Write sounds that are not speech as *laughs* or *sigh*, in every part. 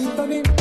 you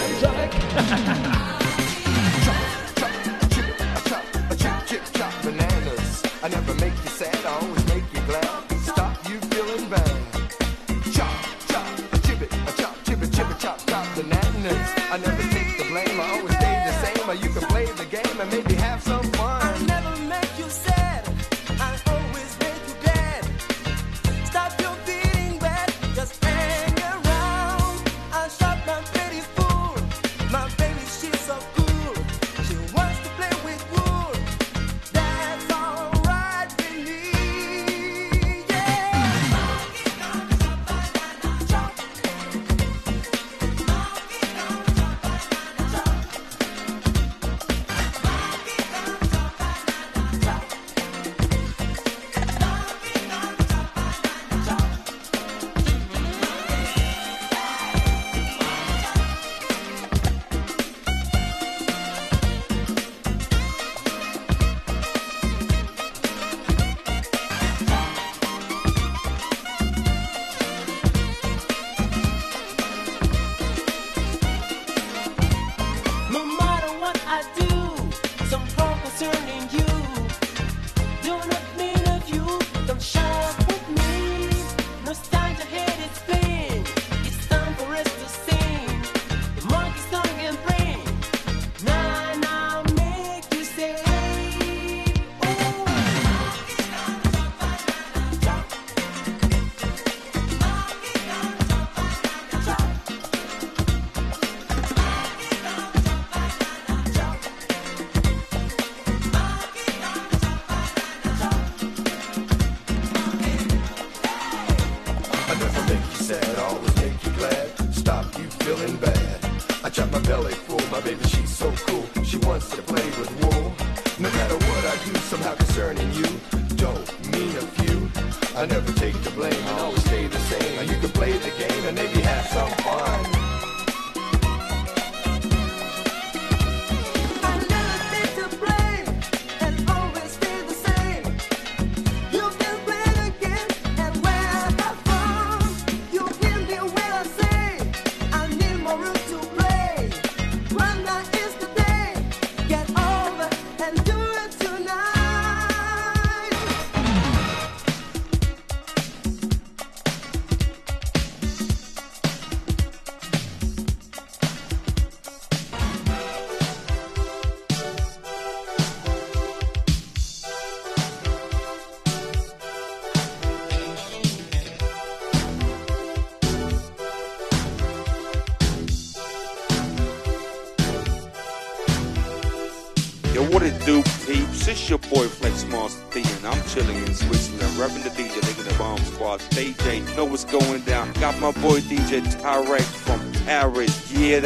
and *laughs* drag.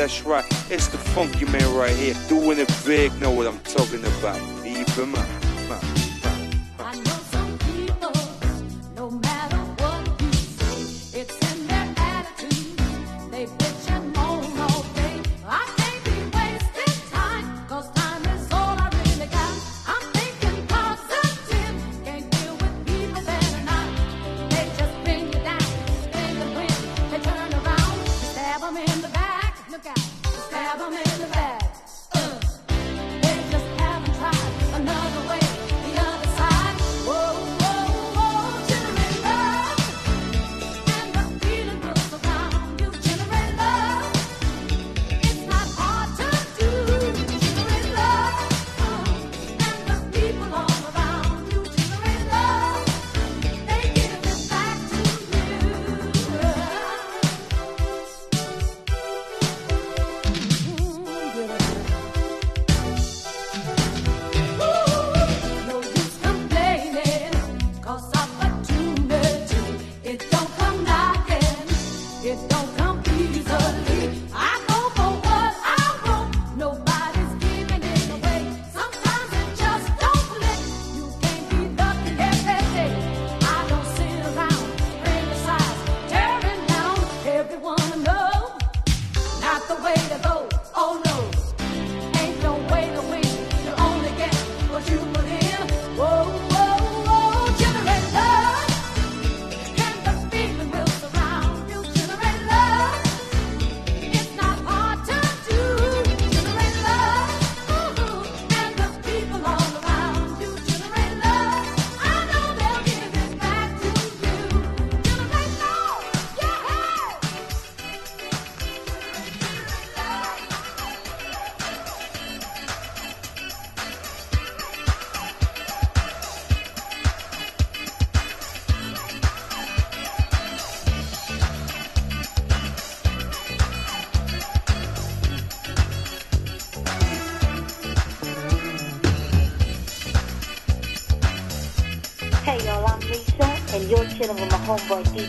that's right. It's the funky man right here, doing it big, know what I'm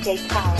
DJ Tarek.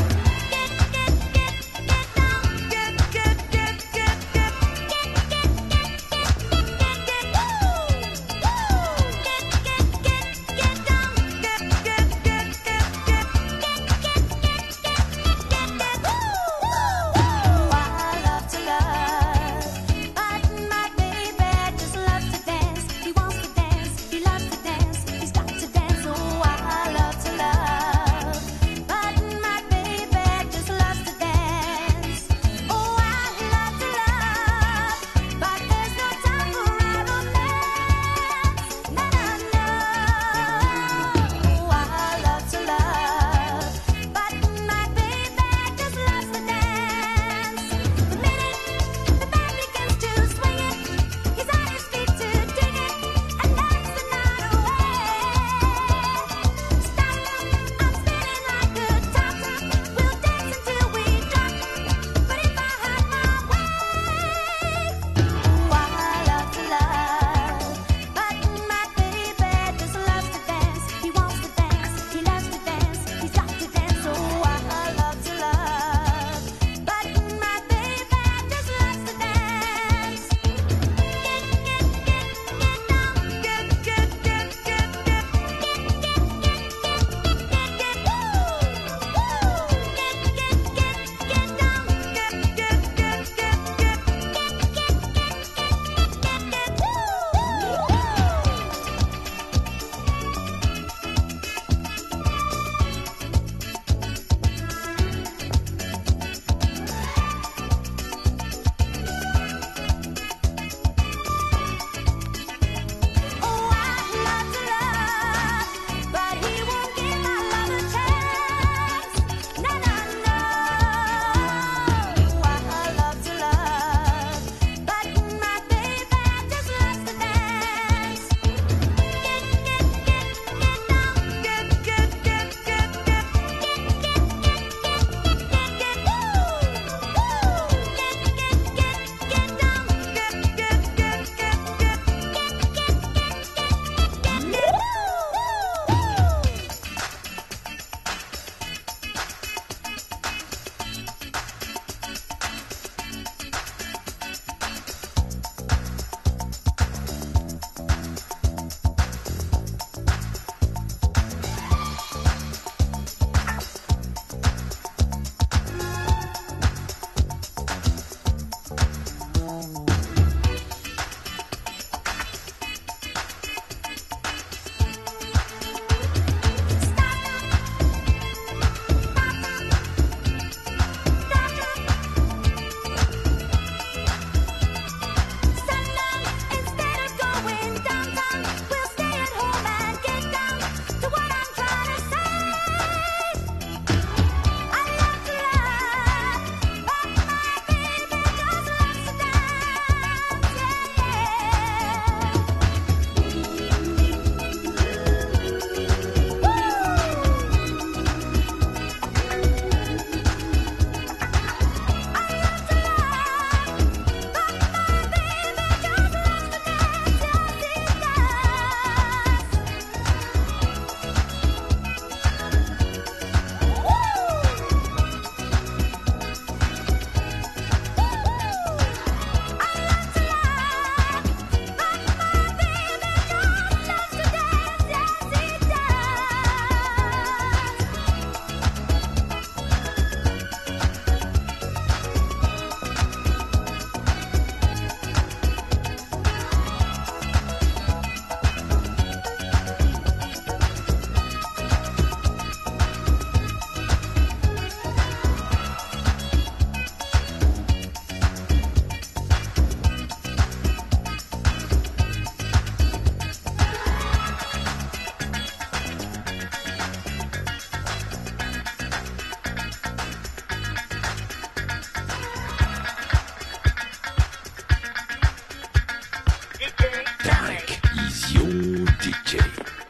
DJ.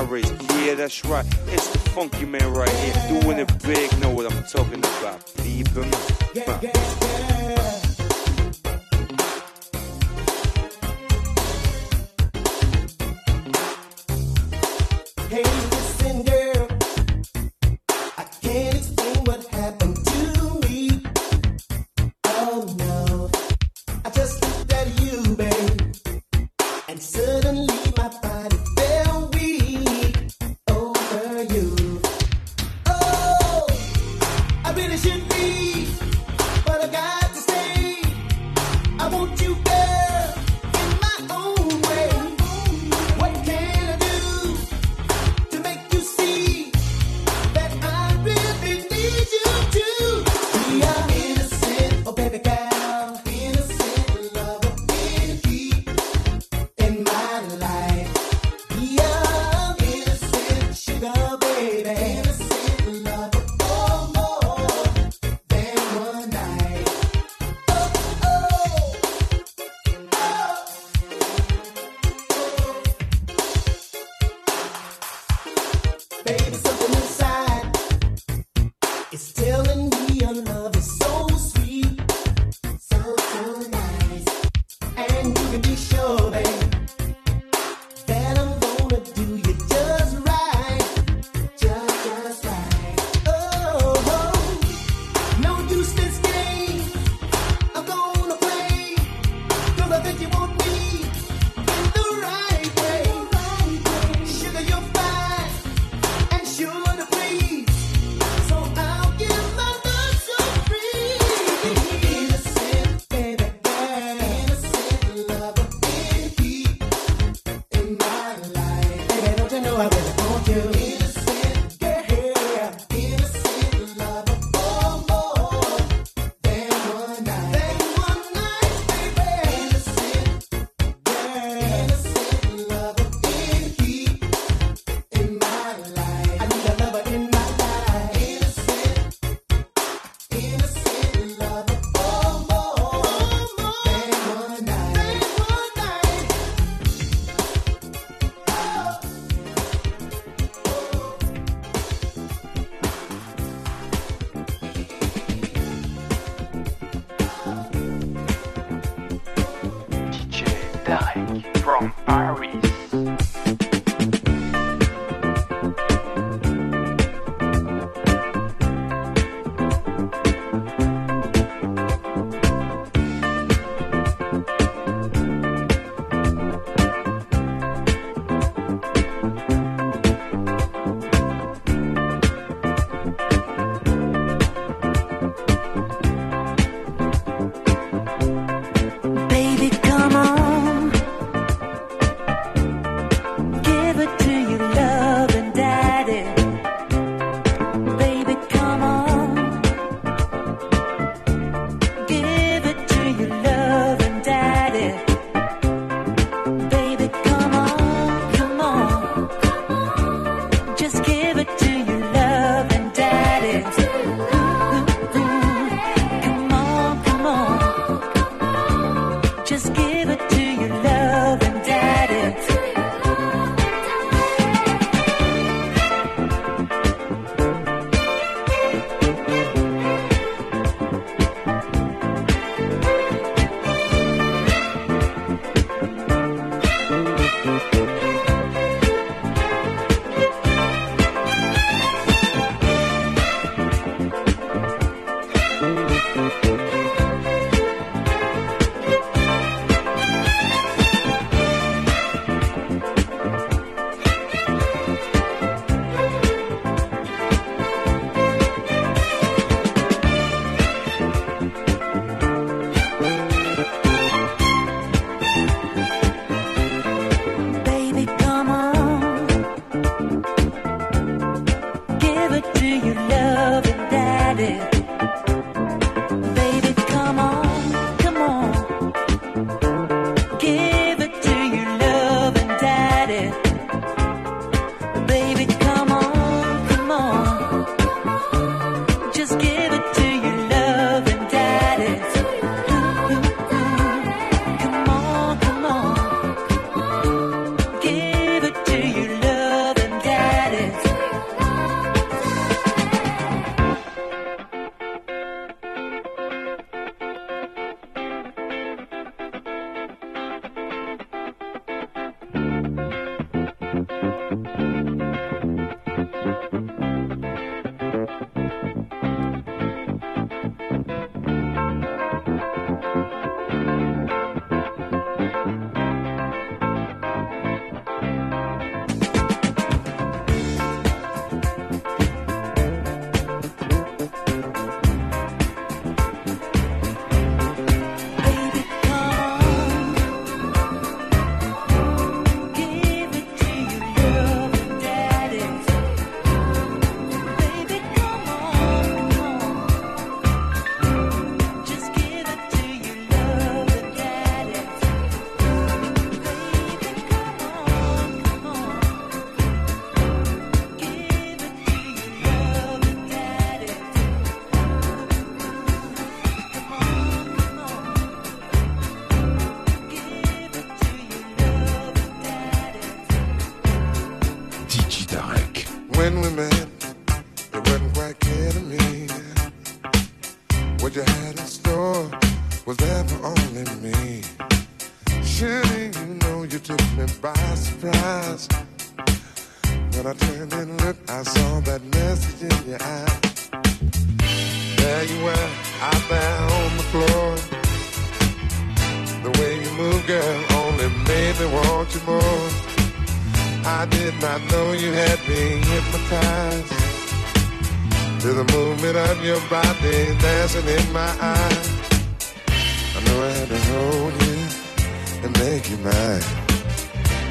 Yeah, that's right. It's the funky man right here. Doing it big. Know what I'm talking about. Leave him.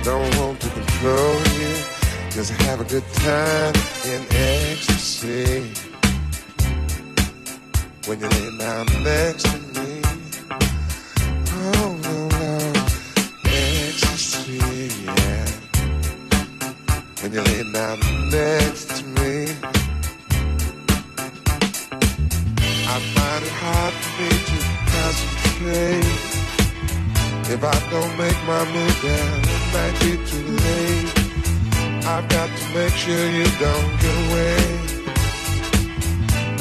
Don't want to control you. Just have a good time in ecstasy. When you lay down next to me. Oh, no, no. Ecstasy, yeah. When you lay down next to me. I find it hard for me to concentrate if I don't make my move down might be too late. I've got to make sure you don't get away.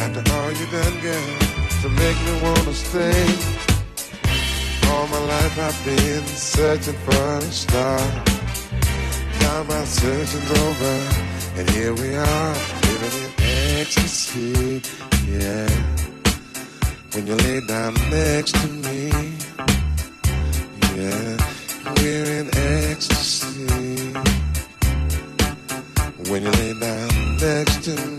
After all you done, girl, to make me wanna stay. All my life I've been searching for a star. Now my searching's over, and here we are, living in ecstasy. Yeah, when you lay down next to me, yeah we're in ecstasy when you lay down next to me.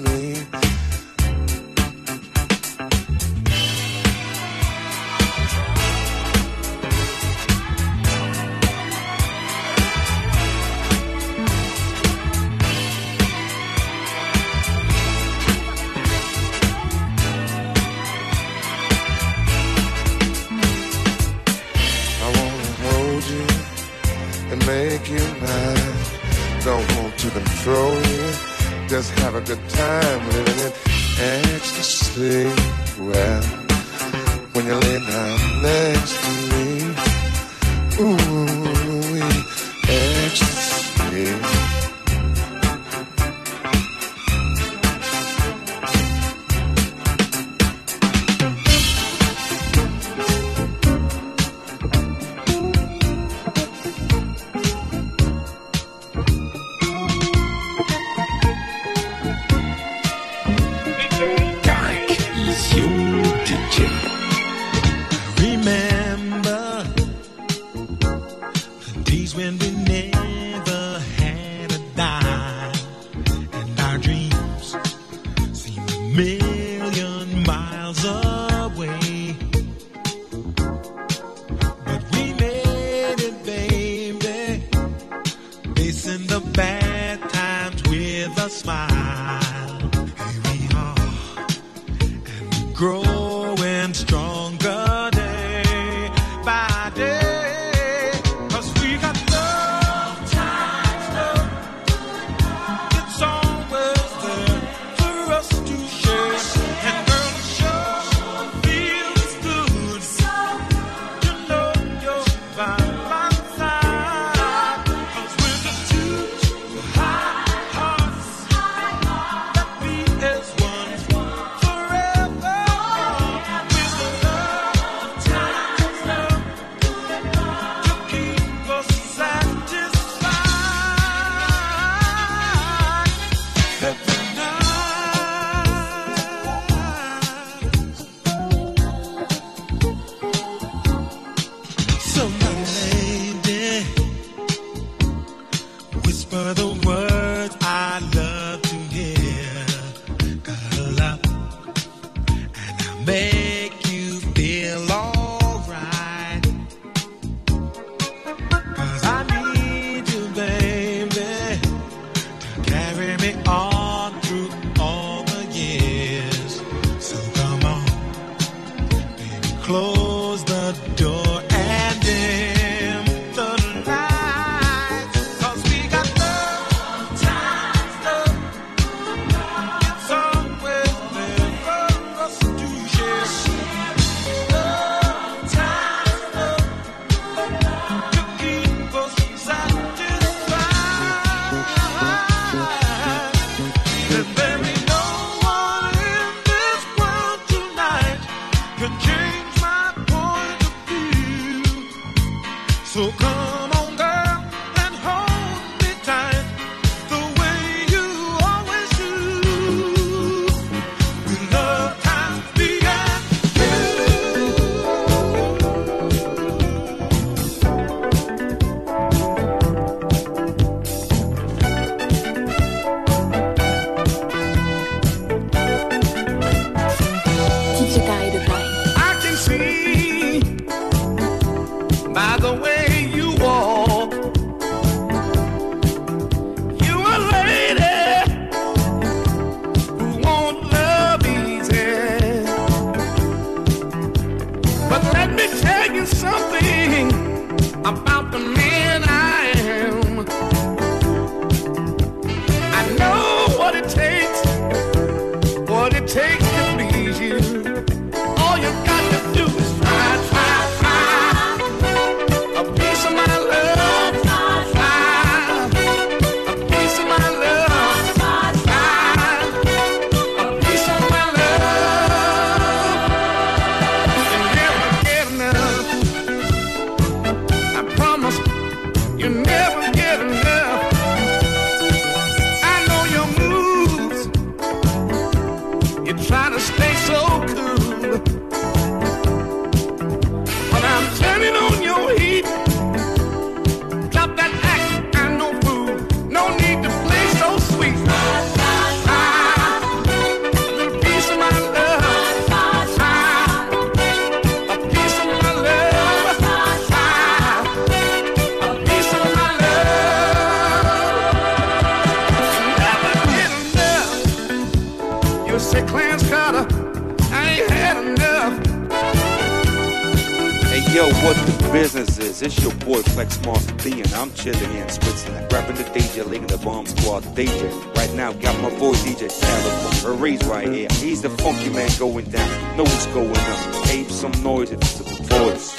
going down, know what's going up. Ape some noise if it's a voice.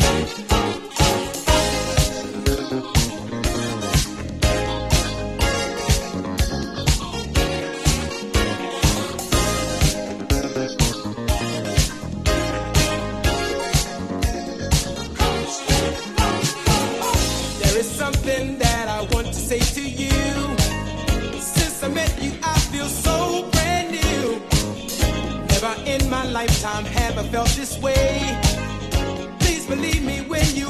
say to you lifetime haven't felt this way. Please believe me when you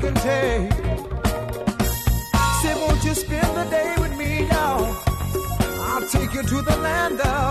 can take. Say, won't you spend the day with me, y'all? I'll take you to the land of.